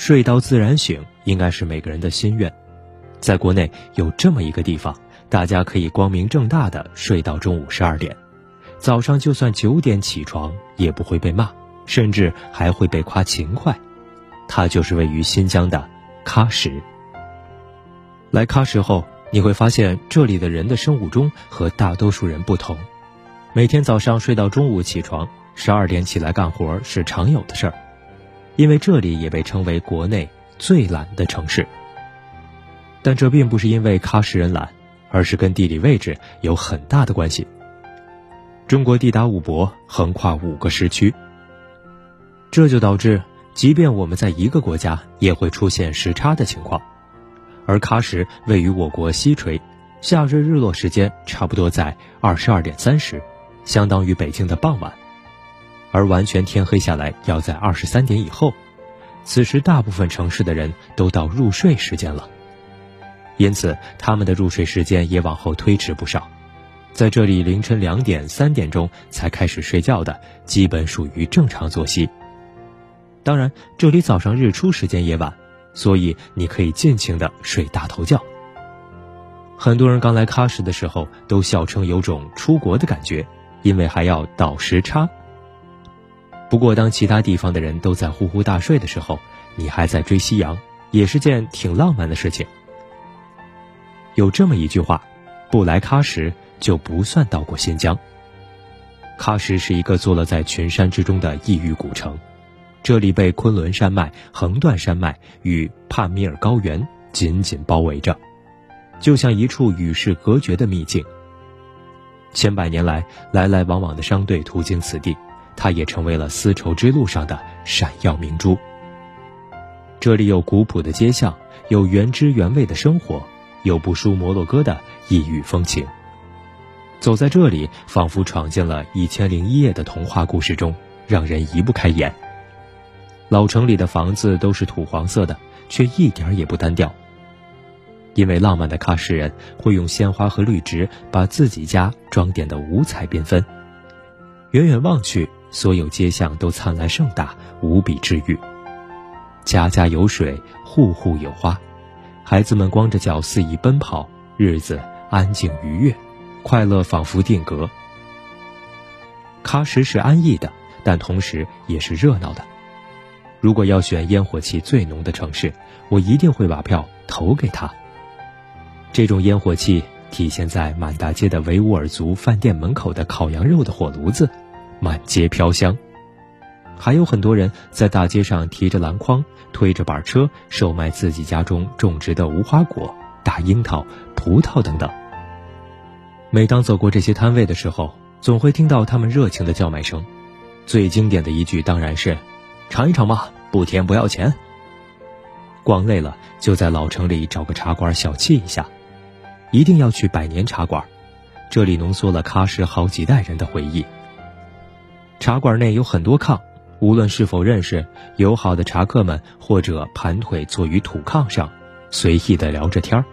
睡到自然醒应该是每个人的心愿。在国内有这么一个地方，大家可以光明正大的睡到中午十二点，早上就算九点起床也不会被骂，甚至还会被夸勤快。它就是位于新疆的喀什。来喀什后，你会发现这里的人的生物钟和大多数人不同，每天早上睡到中午起床，十二点起来干活是常有的事儿。因为这里也被称为国内最懒的城市，但这并不是因为喀什人懒，而是跟地理位置有很大的关系。中国地大物博，横跨五个时区，这就导致，即便我们在一个国家，也会出现时差的情况。而喀什位于我国西陲，夏日日落时间差不多在二十二点三十，相当于北京的傍晚。而完全天黑下来要在二十三点以后，此时大部分城市的人都到入睡时间了，因此他们的入睡时间也往后推迟不少。在这里，凌晨两点、三点钟才开始睡觉的，基本属于正常作息。当然，这里早上日出时间也晚，所以你可以尽情的睡大头觉。很多人刚来喀什的时候都笑称有种出国的感觉，因为还要倒时差。不过，当其他地方的人都在呼呼大睡的时候，你还在追夕阳，也是件挺浪漫的事情。有这么一句话：“不来喀什就不算到过新疆。”喀什是一个坐落在群山之中的异域古城，这里被昆仑山脉、横断山脉与帕米尔高原紧紧包围着，就像一处与世隔绝的秘境。千百年来，来来往往的商队途经此地。它也成为了丝绸之路上的闪耀明珠。这里有古朴的街巷，有原汁原味的生活，有不输摩洛哥的异域风情。走在这里，仿佛闯进了一千零一夜的童话故事中，让人移不开眼。老城里的房子都是土黄色的，却一点也不单调。因为浪漫的喀什人会用鲜花和绿植把自己家装点得五彩缤纷，远远望去。所有街巷都灿烂盛大，无比治愈。家家有水，户户有花，孩子们光着脚肆意奔跑，日子安静愉悦，快乐仿佛定格。喀什是安逸的，但同时也是热闹的。如果要选烟火气最浓的城市，我一定会把票投给他。这种烟火气体现在满大街的维吾尔族饭店门口的烤羊肉的火炉子。满街飘香，还有很多人在大街上提着篮筐、推着板车，售卖自己家中种植的无花果、大樱桃、葡萄等等。每当走过这些摊位的时候，总会听到他们热情的叫卖声。最经典的一句当然是：“尝一尝吧，不甜不要钱。”逛累了，就在老城里找个茶馆小憩一下，一定要去百年茶馆，这里浓缩了喀什好几代人的回忆。茶馆内有很多炕，无论是否认识，友好的茶客们或者盘腿坐于土炕上，随意的聊着天儿。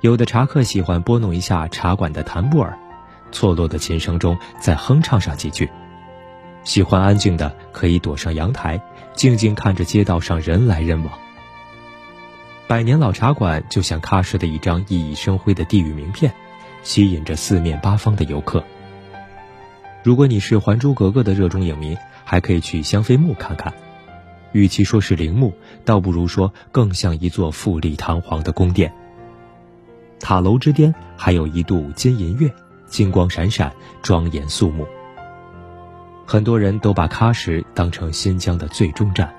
有的茶客喜欢拨弄一下茶馆的檀布尔，错落的琴声中再哼唱上几句。喜欢安静的，可以躲上阳台，静静看着街道上人来人往。百年老茶馆就像喀什的一张熠熠生辉的地域名片，吸引着四面八方的游客。如果你是《还珠格格》的热衷影迷，还可以去香妃墓看看。与其说是陵墓，倒不如说更像一座富丽堂皇的宫殿。塔楼之巅还有一度金银月，金光闪闪，庄严肃穆。很多人都把喀什当成新疆的最终站，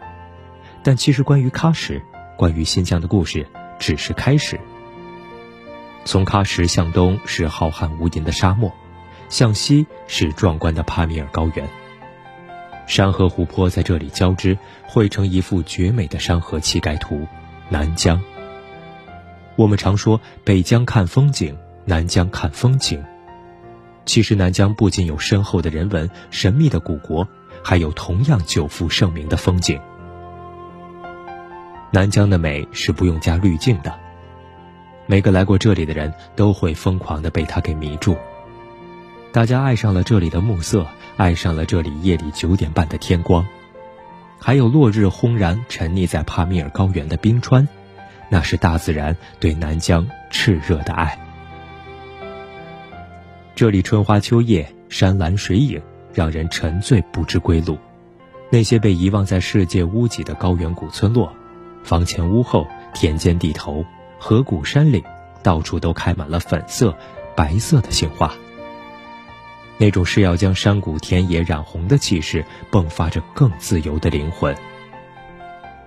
但其实关于喀什，关于新疆的故事只是开始。从喀什向东是浩瀚无垠的沙漠。向西是壮观的帕米尔高原，山河湖泊在这里交织，绘成一幅绝美的山河气概图。南疆。我们常说北疆看风景，南疆看风情。其实南疆不仅有深厚的人文、神秘的古国，还有同样久负盛名的风景。南疆的美是不用加滤镜的，每个来过这里的人都会疯狂地被它给迷住。大家爱上了这里的暮色，爱上了这里夜里九点半的天光。还有落日轰然沉溺在帕米尔高原的冰川，那是大自然对南疆炽热的爱。这里春花秋叶，山岚水影，让人沉醉不知归路。那些被遗忘在世界屋脊的高原古村落，房前屋后，田间地头，河谷山岭，到处都开满了粉色、白色的杏花。那种是要将山谷田野染红的气势，迸发着更自由的灵魂。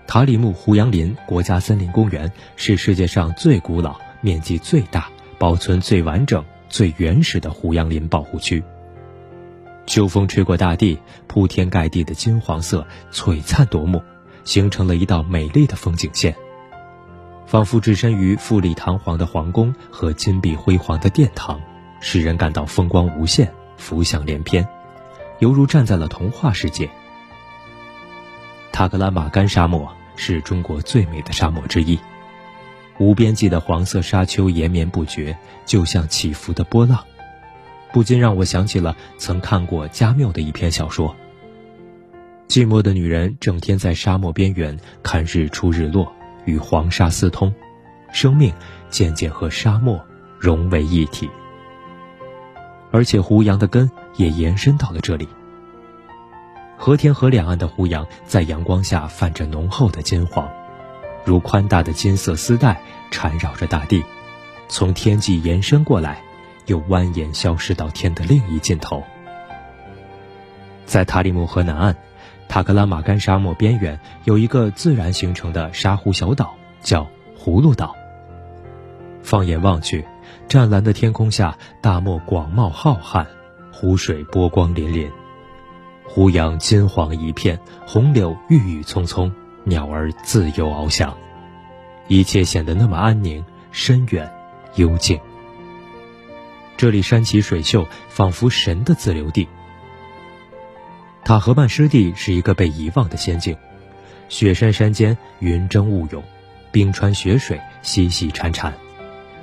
塔里木胡杨林国家森林公园是世界上最古老、面积最大、保存最完整、最原始的胡杨林保护区。秋风吹过大地，铺天盖地的金黄色璀璨夺目，形成了一道美丽的风景线，仿佛置身于富丽堂皇的皇宫和金碧辉煌的殿堂，使人感到风光无限，浮想联翩，犹如站在了童话世界。塔克拉玛干沙漠是中国最美的沙漠之一，无边际的黄色沙丘延绵不绝，就像起伏的波浪。不禁让我想起了曾看过加缪的一篇小说。寂寞的女人整天在沙漠边缘看日出日落，与黄沙私通，生命渐渐和沙漠融为一体。而且胡杨的根也延伸到了这里。和田河两岸的胡杨在阳光下泛着浓厚的金黄，如宽大的金色丝带缠绕着大地，从天际延伸过来。又蜿蜒消失到天的另一尽头。在塔里木河南岸，塔克拉玛干沙漠边缘有一个自然形成的沙湖小岛，叫葫芦岛。放眼望去，湛蓝的天空下，大漠广袤浩瀚，湖水波光粼粼，湖洋金黄一片，红柳郁郁葱葱，鸟儿自由翱翔，一切显得那么安宁、深远、幽静。这里山奇水秀，仿佛神的自留地。塔河畔湿地是一个被遗忘的仙境，雪山山间云蒸雾涌，冰川雪水细细潺潺，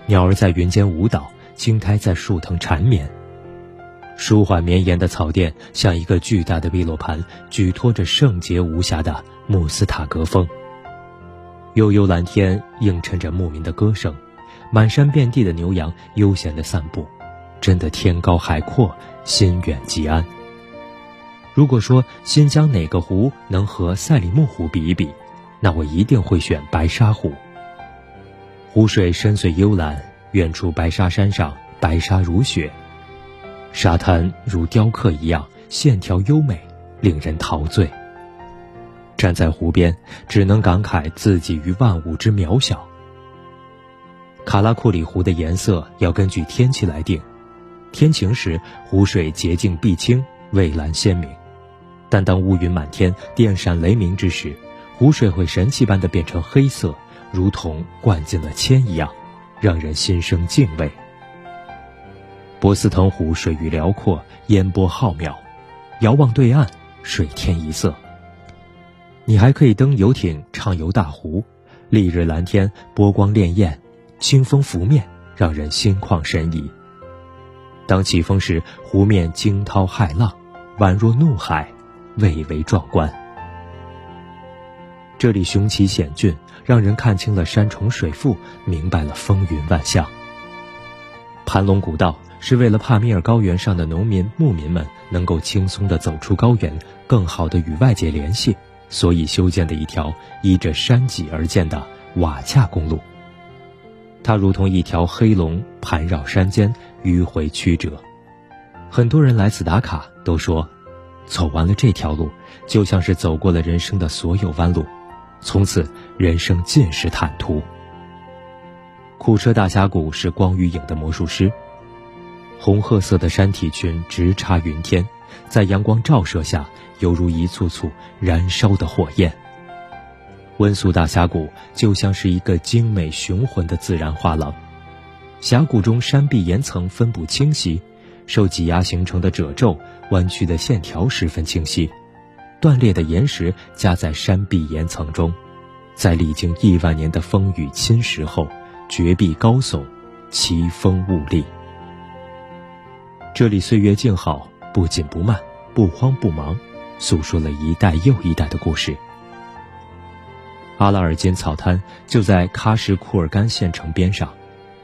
鸟儿在云间舞蹈，青苔在树藤缠绵。舒缓绵延的草甸像一个巨大的碧落盘，举托着圣洁无瑕的穆斯塔格峰。悠悠蓝天映衬着牧民的歌声，满山遍地的牛羊悠闲地散步。真的天高海阔，心远即安。如果说新疆哪个湖能和赛里木湖比一比，那我一定会选白沙湖。湖水深邃幽蓝，远处白沙山上白沙如雪，沙滩如雕刻一样，线条优美，令人陶醉。站在湖边，只能感慨自己于万物之渺小。卡拉库里湖的颜色要根据天气来定。天晴时，湖水洁净碧清，蔚蓝鲜明；但当乌云满天、电闪雷鸣之时，湖水会神奇般的变成黑色，如同灌进了铅一样，让人心生敬畏。博斯腾湖水域辽阔，烟波浩渺，遥望对岸，水天一色。你还可以登游艇畅游大湖，丽日蓝天，波光潋滟，清风拂面，让人心旷神怡。当起风时，湖面惊涛骇浪，宛若怒海，蔚为壮观。这里雄奇险峻，让人看清了山重水复，明白了风云万象。盘龙古道是为了帕米尔高原上的农民牧民们能够轻松地走出高原，更好地与外界联系，所以修建的一条依着山脊而建的瓦恰公路。它如同一条黑龙盘绕山间，迂回曲折。很多人来此打卡，都说，走完了这条路，就像是走过了人生的所有弯路，从此人生尽是坦途。库车大峡谷是光与影的魔术师，红褐色的山体群直插云天，在阳光照射下，犹如一簇簇燃烧的火焰。温宿大峡谷就像是一个精美雄浑的自然画廊，峡谷中山壁岩层分布清晰，受挤压形成的褶皱、弯曲的线条十分清晰，断裂的岩石夹在山壁岩层中，在历经亿万年的风雨侵蚀后，绝壁高耸，奇峰兀立。这里岁月静好，不紧不慢，不慌不忙，诉说了一代又一代的故事。阿拉尔金草滩就在喀什库尔干县城边上，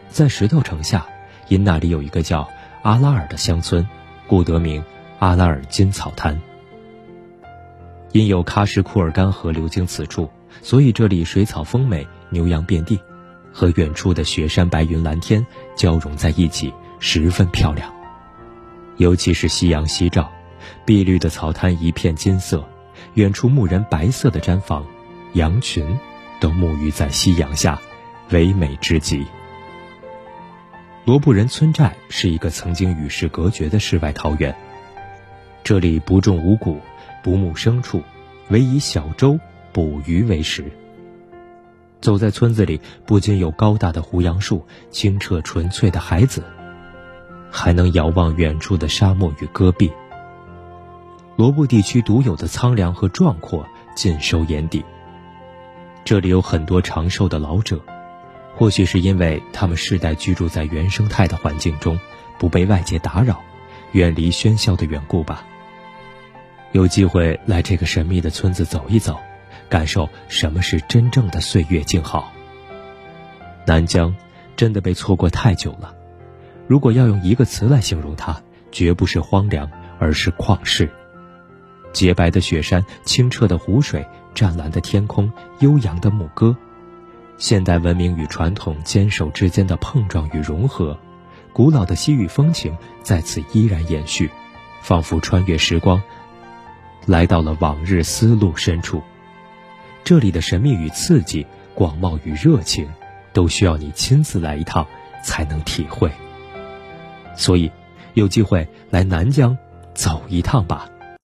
在石头城下，因那里有一个叫阿拉尔的乡村，故得名阿拉尔金草滩。因有喀什库尔干河流经此处，所以这里水草丰美，牛羊遍地，和远处的雪山白云蓝天交融在一起，十分漂亮。尤其是夕阳西照，碧绿的草滩一片金色，远处牧人白色的毡房，羊群都沐浴在夕阳下，唯美至极。罗布人村寨是一个曾经与世隔绝的世外桃源，这里不种五谷。不牧牲畜，唯以小舟捕鱼为食。走在村子里，不仅有高大的胡杨树、清澈纯粹的海子，还能遥望远处的沙漠与戈壁。罗布地区独有的苍凉和壮阔尽收眼底。这里有很多长寿的老者，或许是因为他们世代居住在原生态的环境中，不被外界打扰，远离喧嚣的缘故吧。有机会来这个神秘的村子走一走，感受什么是真正的岁月静好。南疆真的被错过太久了，如果要用一个词来形容它，绝不是荒凉，而是旷世。洁白的雪山，清澈的湖水，湛蓝的天空，悠扬的牧歌，现代文明与传统坚守之间的碰撞与融合，古老的西域风情在此依然延续，仿佛穿越时光。来到了往日丝路深处，这里的神秘与刺激、广袤与热情，都需要你亲自来一趟才能体会。所以，有机会来南疆走一趟吧。